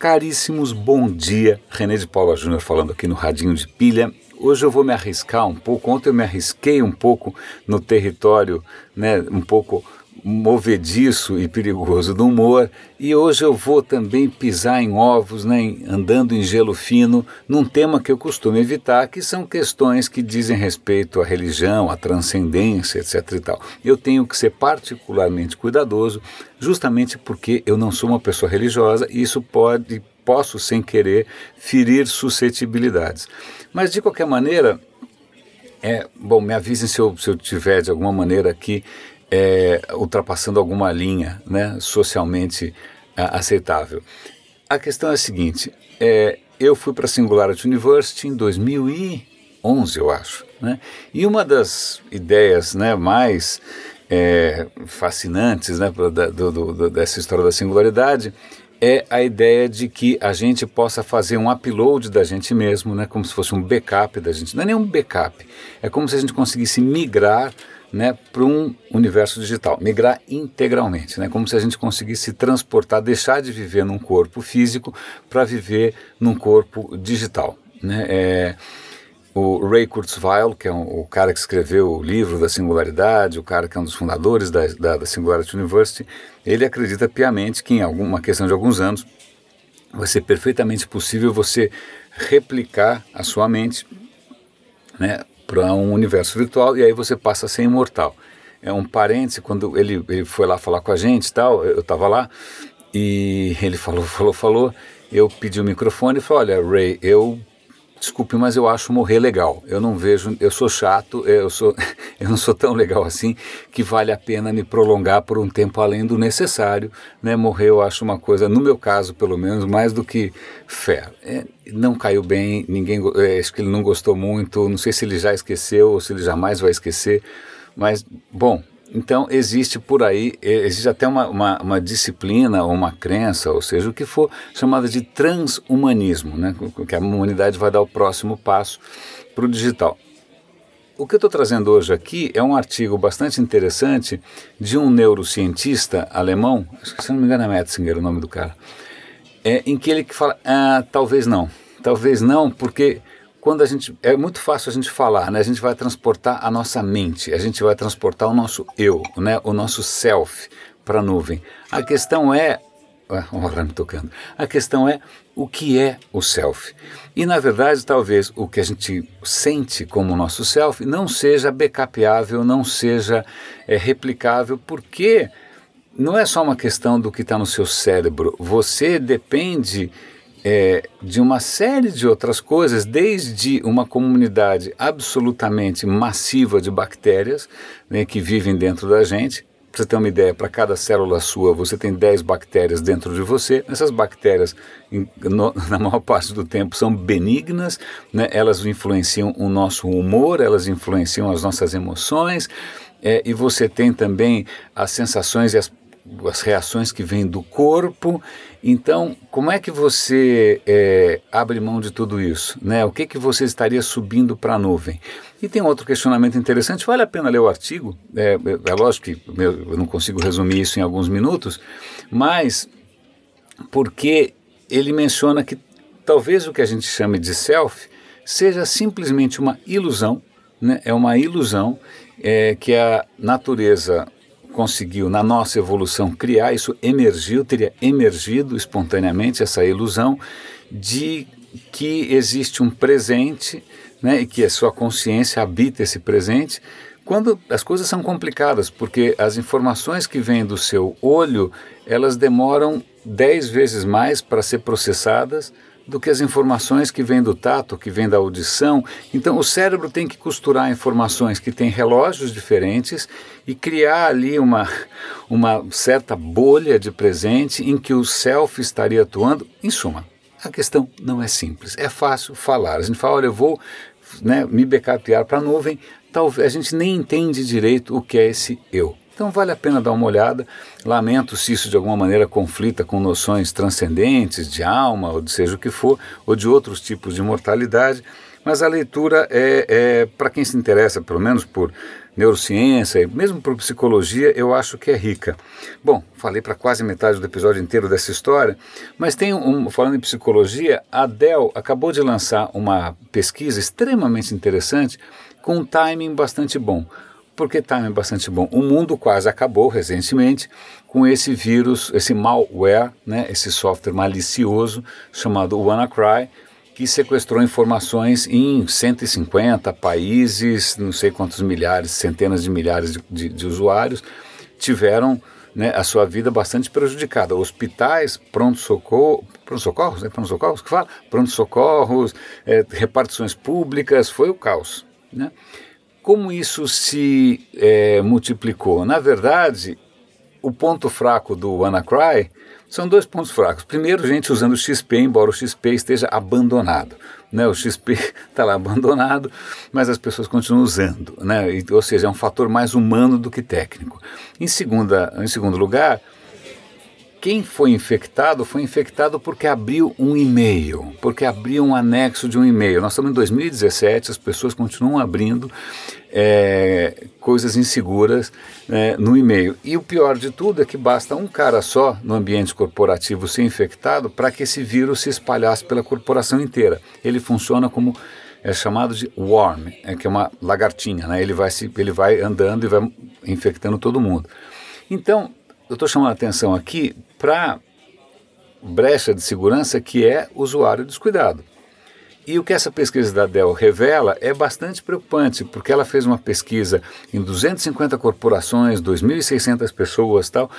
Caríssimos, bom dia. René de Paula Júnior falando aqui no Radinho de Pilha. Hoje eu vou me arriscar um pouco. Ontem eu me arrisquei um pouco no território, né, um pouco movediço e perigoso do humor, e hoje eu vou também pisar em ovos, né, andando em gelo fino, num tema que eu costumo evitar, que são questões que dizem respeito à religião, à transcendência, etc. E tal. Eu tenho que ser particularmente cuidadoso, justamente porque eu não sou uma pessoa religiosa e isso pode, posso sem querer, ferir suscetibilidades. Mas de qualquer maneira, é, bom, me avisem se eu, se eu tiver de alguma maneira aqui é, ultrapassando alguma linha né, socialmente aceitável. A questão é a seguinte: é, eu fui para a Singularity University em 2011, eu acho. Né, e uma das ideias né, mais é, fascinantes né, do, do, do, dessa história da singularidade é a ideia de que a gente possa fazer um upload da gente mesmo, né, como se fosse um backup da gente. Não é nem um backup, é como se a gente conseguisse migrar né, para um universo digital, migrar integralmente, né, como se a gente conseguisse transportar, deixar de viver num corpo físico para viver num corpo digital. Né, é, o Ray Kurzweil, que é um, o cara que escreveu o livro da singularidade, o cara que é um dos fundadores da, da, da Singularity University, ele acredita piamente que em alguma questão de alguns anos vai ser perfeitamente possível você replicar a sua mente, né, para um universo virtual e aí você passa a ser imortal. É um parente, quando ele, ele foi lá falar com a gente tal, eu estava lá e ele falou, falou, falou, eu pedi o microfone e falei, olha, Ray, eu Desculpe, mas eu acho morrer legal. Eu não vejo, eu sou chato, eu sou, eu não sou tão legal assim que vale a pena me prolongar por um tempo além do necessário, né? Morrer eu acho uma coisa, no meu caso pelo menos, mais do que fé. É, não caiu bem, ninguém, é, acho que ele não gostou muito, não sei se ele já esqueceu ou se ele jamais vai esquecer, mas bom, então, existe por aí, existe até uma, uma, uma, disciplina ou uma crença, ou seja, o que for, chamada de transhumanismo, né? que a humanidade vai dar o próximo passo para o digital. O que eu estou trazendo hoje aqui é um artigo bastante interessante de um neurocientista alemão, se não me engano é Metzinger o nome do cara, é, em que ele fala, ah, talvez não, talvez não, porque quando a gente é muito fácil a gente falar, né? A gente vai transportar a nossa mente, a gente vai transportar o nosso eu, né? O nosso self para a nuvem. A questão é, olha me tocando. A questão é o que é o self. E na verdade, talvez o que a gente sente como nosso self não seja backupiável, não seja é, replicável, porque não é só uma questão do que está no seu cérebro. Você depende é, de uma série de outras coisas, desde uma comunidade absolutamente massiva de bactérias né, que vivem dentro da gente. Para você ter uma ideia, para cada célula sua, você tem 10 bactérias dentro de você. Essas bactérias, em, no, na maior parte do tempo, são benignas, né? elas influenciam o nosso humor, elas influenciam as nossas emoções, é, e você tem também as sensações e as as reações que vêm do corpo. Então, como é que você é, abre mão de tudo isso? Né? O que, que você estaria subindo para a nuvem? E tem outro questionamento interessante, vale a pena ler o artigo, é, é lógico que eu não consigo resumir isso em alguns minutos, mas porque ele menciona que talvez o que a gente chame de self seja simplesmente uma ilusão, né? é uma ilusão é, que a natureza conseguiu, na nossa evolução, criar, isso emergiu, teria emergido espontaneamente essa ilusão de que existe um presente né, e que a sua consciência habita esse presente, quando as coisas são complicadas, porque as informações que vêm do seu olho, elas demoram dez vezes mais para ser processadas do que as informações que vêm do tato, que vêm da audição. Então, o cérebro tem que costurar informações que têm relógios diferentes e criar ali uma, uma certa bolha de presente em que o self estaria atuando. Em suma, a questão não é simples. É fácil falar. A gente fala, olha, eu vou né, me backupear para a nuvem. Talvez a gente nem entende direito o que é esse eu. Então vale a pena dar uma olhada. Lamento se isso de alguma maneira conflita com noções transcendentes de alma, ou de seja o que for, ou de outros tipos de mortalidade. Mas a leitura é, é para quem se interessa, pelo menos por neurociência, mesmo por psicologia, eu acho que é rica. Bom, falei para quase metade do episódio inteiro dessa história, mas tem um, falando em psicologia, a Dell acabou de lançar uma pesquisa extremamente interessante com um timing bastante bom. Por que timing bastante bom? O mundo quase acabou recentemente com esse vírus, esse malware, né, esse software malicioso chamado WannaCry, que sequestrou informações em 150 países, não sei quantos milhares, centenas de milhares de, de, de usuários tiveram né, a sua vida bastante prejudicada. Hospitais, pronto-socorro, pronto-socorros, né, pronto-socorros que fala? Pronto-socorros, é, repartições públicas, foi o caos. Né? Como isso se é, multiplicou? Na verdade, o ponto fraco do WannaCry são dois pontos fracos. Primeiro, gente usando o XP, embora o XP esteja abandonado. Né? O XP está lá abandonado, mas as pessoas continuam usando. Né? Ou seja, é um fator mais humano do que técnico. Em, segunda, em segundo lugar, quem foi infectado foi infectado porque abriu um e-mail, porque abriu um anexo de um e-mail. Nós estamos em 2017, as pessoas continuam abrindo é, coisas inseguras é, no e-mail. E o pior de tudo é que basta um cara só no ambiente corporativo ser infectado para que esse vírus se espalhasse pela corporação inteira. Ele funciona como é chamado de worm, é que é uma lagartinha, né? Ele vai se, ele vai andando e vai infectando todo mundo. Então, eu estou chamando a atenção aqui para brecha de segurança que é usuário descuidado. E o que essa pesquisa da Dell revela é bastante preocupante, porque ela fez uma pesquisa em 250 corporações, 2.600 pessoas tal,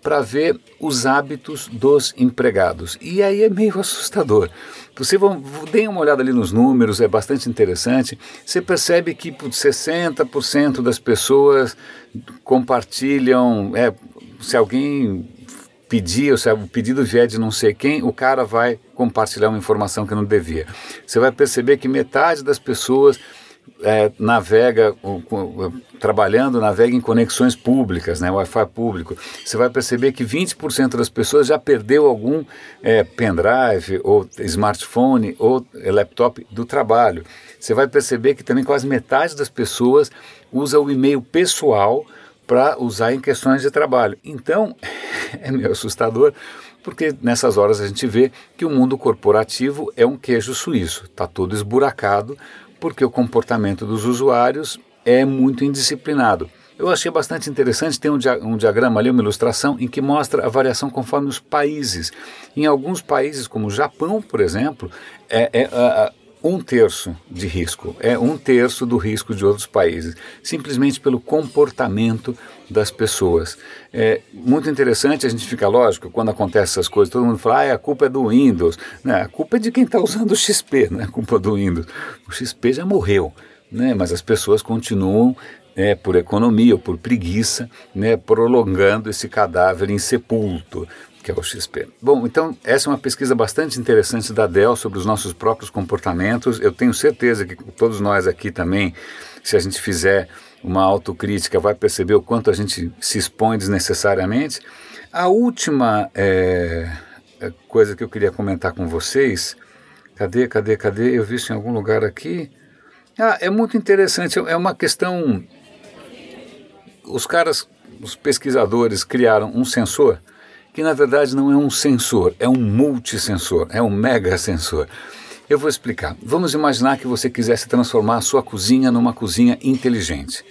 para ver os hábitos dos empregados. E aí é meio assustador. Você vão, deem uma olhada ali nos números, é bastante interessante. Você percebe que 60% das pessoas compartilham, é, se alguém pedir, ou se o pedido vier de não sei quem, o cara vai compartilhar uma informação que não devia. Você vai perceber que metade das pessoas é, navega, trabalhando, navega em conexões públicas, né, Wi-Fi público. Você vai perceber que 20% das pessoas já perdeu algum é, pendrive, ou smartphone, ou laptop do trabalho. Você vai perceber que também quase metade das pessoas usa o e-mail pessoal para usar em questões de trabalho. Então, é meio assustador, porque nessas horas a gente vê que o mundo corporativo é um queijo suíço, está todo esburacado, porque o comportamento dos usuários é muito indisciplinado. Eu achei bastante interessante, tem um, dia, um, diagrama ali, uma ilustração, em que mostra a variação conforme os países. Em alguns países, como o Japão, por exemplo, é, é, a, um terço de risco, é um terço do risco de outros países, simplesmente pelo comportamento das pessoas. É muito interessante, a gente fica lógico, quando acontecem essas coisas, todo mundo fala, ah, a culpa é do Windows. Né? A culpa é de quem está usando o XP, não é culpa do Windows. O XP já morreu, né? mas as pessoas continuam é, por economia ou por preguiça, né, prolongando esse cadáver insepulto que é o XP. Bom, então essa é uma pesquisa bastante interessante da Dell sobre os nossos próprios comportamentos. Eu tenho certeza que todos nós aqui também, se a gente fizer uma autocrítica, vai perceber o quanto a gente se expõe desnecessariamente. A última é, é coisa que eu queria comentar com vocês, cadê, cadê, cadê? Eu vi isso em algum lugar aqui. Ah, é muito interessante, é uma questão. Os caras, os pesquisadores criaram um sensor que na verdade não é um sensor, é um multisensor, é um mega sensor. Eu vou explicar. Vamos imaginar que você quisesse transformar a sua cozinha numa cozinha inteligente.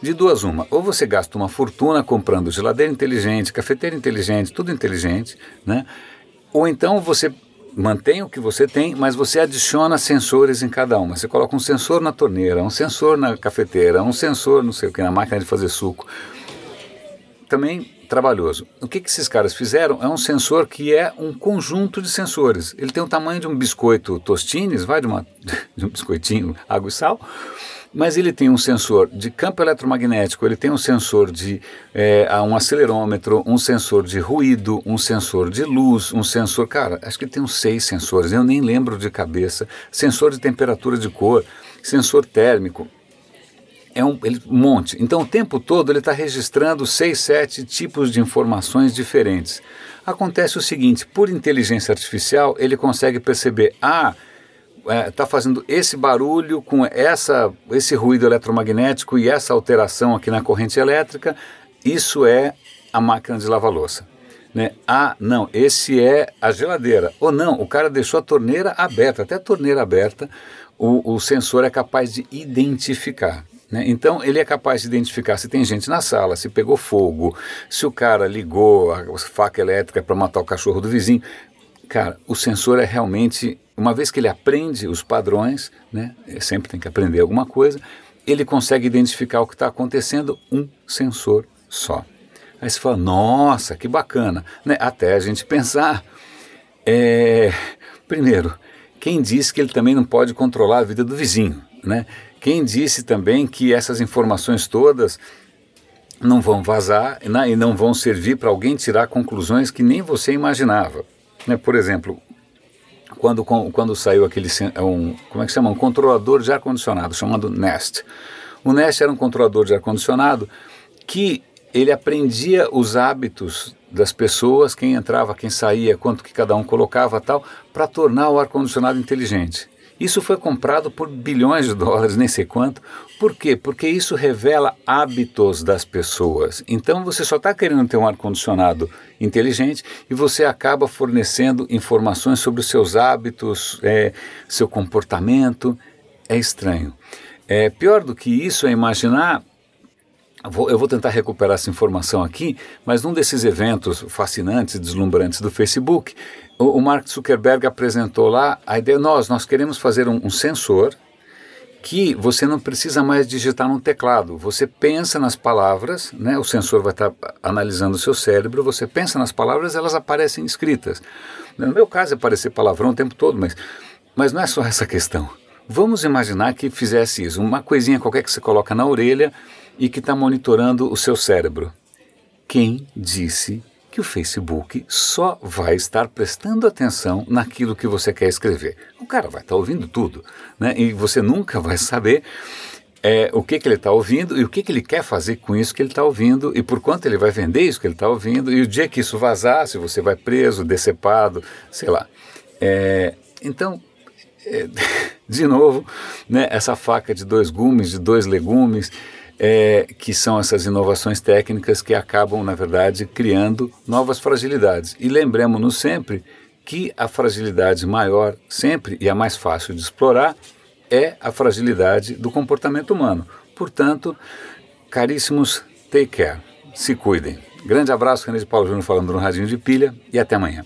De duas uma, ou você gasta uma fortuna comprando geladeira inteligente, cafeteira inteligente, tudo inteligente, né? Ou então você mantém o que você tem, mas você adiciona sensores em cada uma. Você coloca um sensor na torneira, um sensor na cafeteira, um sensor, não sei o que, na máquina de fazer suco. Também trabalhoso. O que, que esses caras fizeram é um sensor que é um conjunto de sensores. Ele tem o tamanho de um biscoito tostines, vai de, uma, de um biscoitinho, água e sal, mas ele tem um sensor de campo eletromagnético, ele tem um sensor de é, um acelerômetro, um sensor de ruído, um sensor de luz, um sensor, cara, acho que tem uns seis sensores, eu nem lembro de cabeça, sensor de temperatura de cor, sensor térmico, é um, ele, um monte. Então, o tempo todo ele está registrando seis, sete tipos de informações diferentes. Acontece o seguinte: por inteligência artificial, ele consegue perceber, ah, está é, tá fazendo esse barulho com essa, esse ruído eletromagnético e essa alteração aqui na corrente elétrica, isso é a máquina de lavar louça. Né? Ah, não, esse é a geladeira. Ou não, o cara deixou a torneira aberta, até a torneira aberta, o, o sensor é capaz de identificar. Né? Então, ele é capaz de identificar se tem gente na sala, se pegou fogo, se o cara ligou a faca elétrica para matar o cachorro do vizinho. Cara, o sensor é realmente, uma vez que ele aprende os padrões, né? sempre tem que aprender alguma coisa, ele consegue identificar o que está acontecendo, um sensor só. Aí você fala, nossa, que bacana. Né? Até a gente pensar. É... Primeiro, quem disse que ele também não pode controlar a vida do vizinho? Né? Quem disse também que essas informações todas não vão vazar né, e não vão servir para alguém tirar conclusões que nem você imaginava? Né? Por exemplo, quando, quando saiu aquele é um, como é que chama? Um controlador de ar-condicionado chamado Nest. O Nest era um controlador de ar-condicionado que ele aprendia os hábitos das pessoas, quem entrava, quem saía, quanto que cada um colocava tal, para tornar o ar-condicionado inteligente. Isso foi comprado por bilhões de dólares, nem sei quanto. Por quê? Porque isso revela hábitos das pessoas. Então você só está querendo ter um ar-condicionado inteligente e você acaba fornecendo informações sobre os seus hábitos, é, seu comportamento. É estranho. É, pior do que isso é imaginar eu vou tentar recuperar essa informação aqui, mas num desses eventos fascinantes e deslumbrantes do Facebook, o, Mark Zuckerberg apresentou lá a ideia: nós, nós queremos fazer um, um sensor que você não precisa mais digitar no teclado. Você pensa nas palavras, né? o sensor vai estar analisando o seu cérebro, você pensa nas palavras, elas aparecem escritas. No meu caso é aparecer palavrão o tempo todo, mas, mas não é só essa questão. Vamos imaginar que fizesse isso, uma coisinha qualquer que você coloca na orelha e que está monitorando o seu cérebro. Quem disse que o Facebook só vai estar prestando atenção naquilo que você quer escrever? O cara vai estar ouvindo tudo, né? E você nunca vai saber é, o que, que ele está ouvindo e o que, que ele quer fazer com isso que ele está ouvindo e por quanto ele vai vender isso que ele está ouvindo e o dia que isso vazar, se você vai preso, decepado, sei lá. É, então, é, de novo, né, essa faca de dois gumes, de dois legumes, é, que são essas inovações técnicas que acabam, na verdade, criando novas fragilidades. E lembremos-nos sempre que a fragilidade maior, sempre e a mais fácil de explorar, é a fragilidade do comportamento humano. Portanto, caríssimos, take care, se cuidem. Grande abraço, René de Paulo Júnior falando no Radinho de Pilha e até amanhã.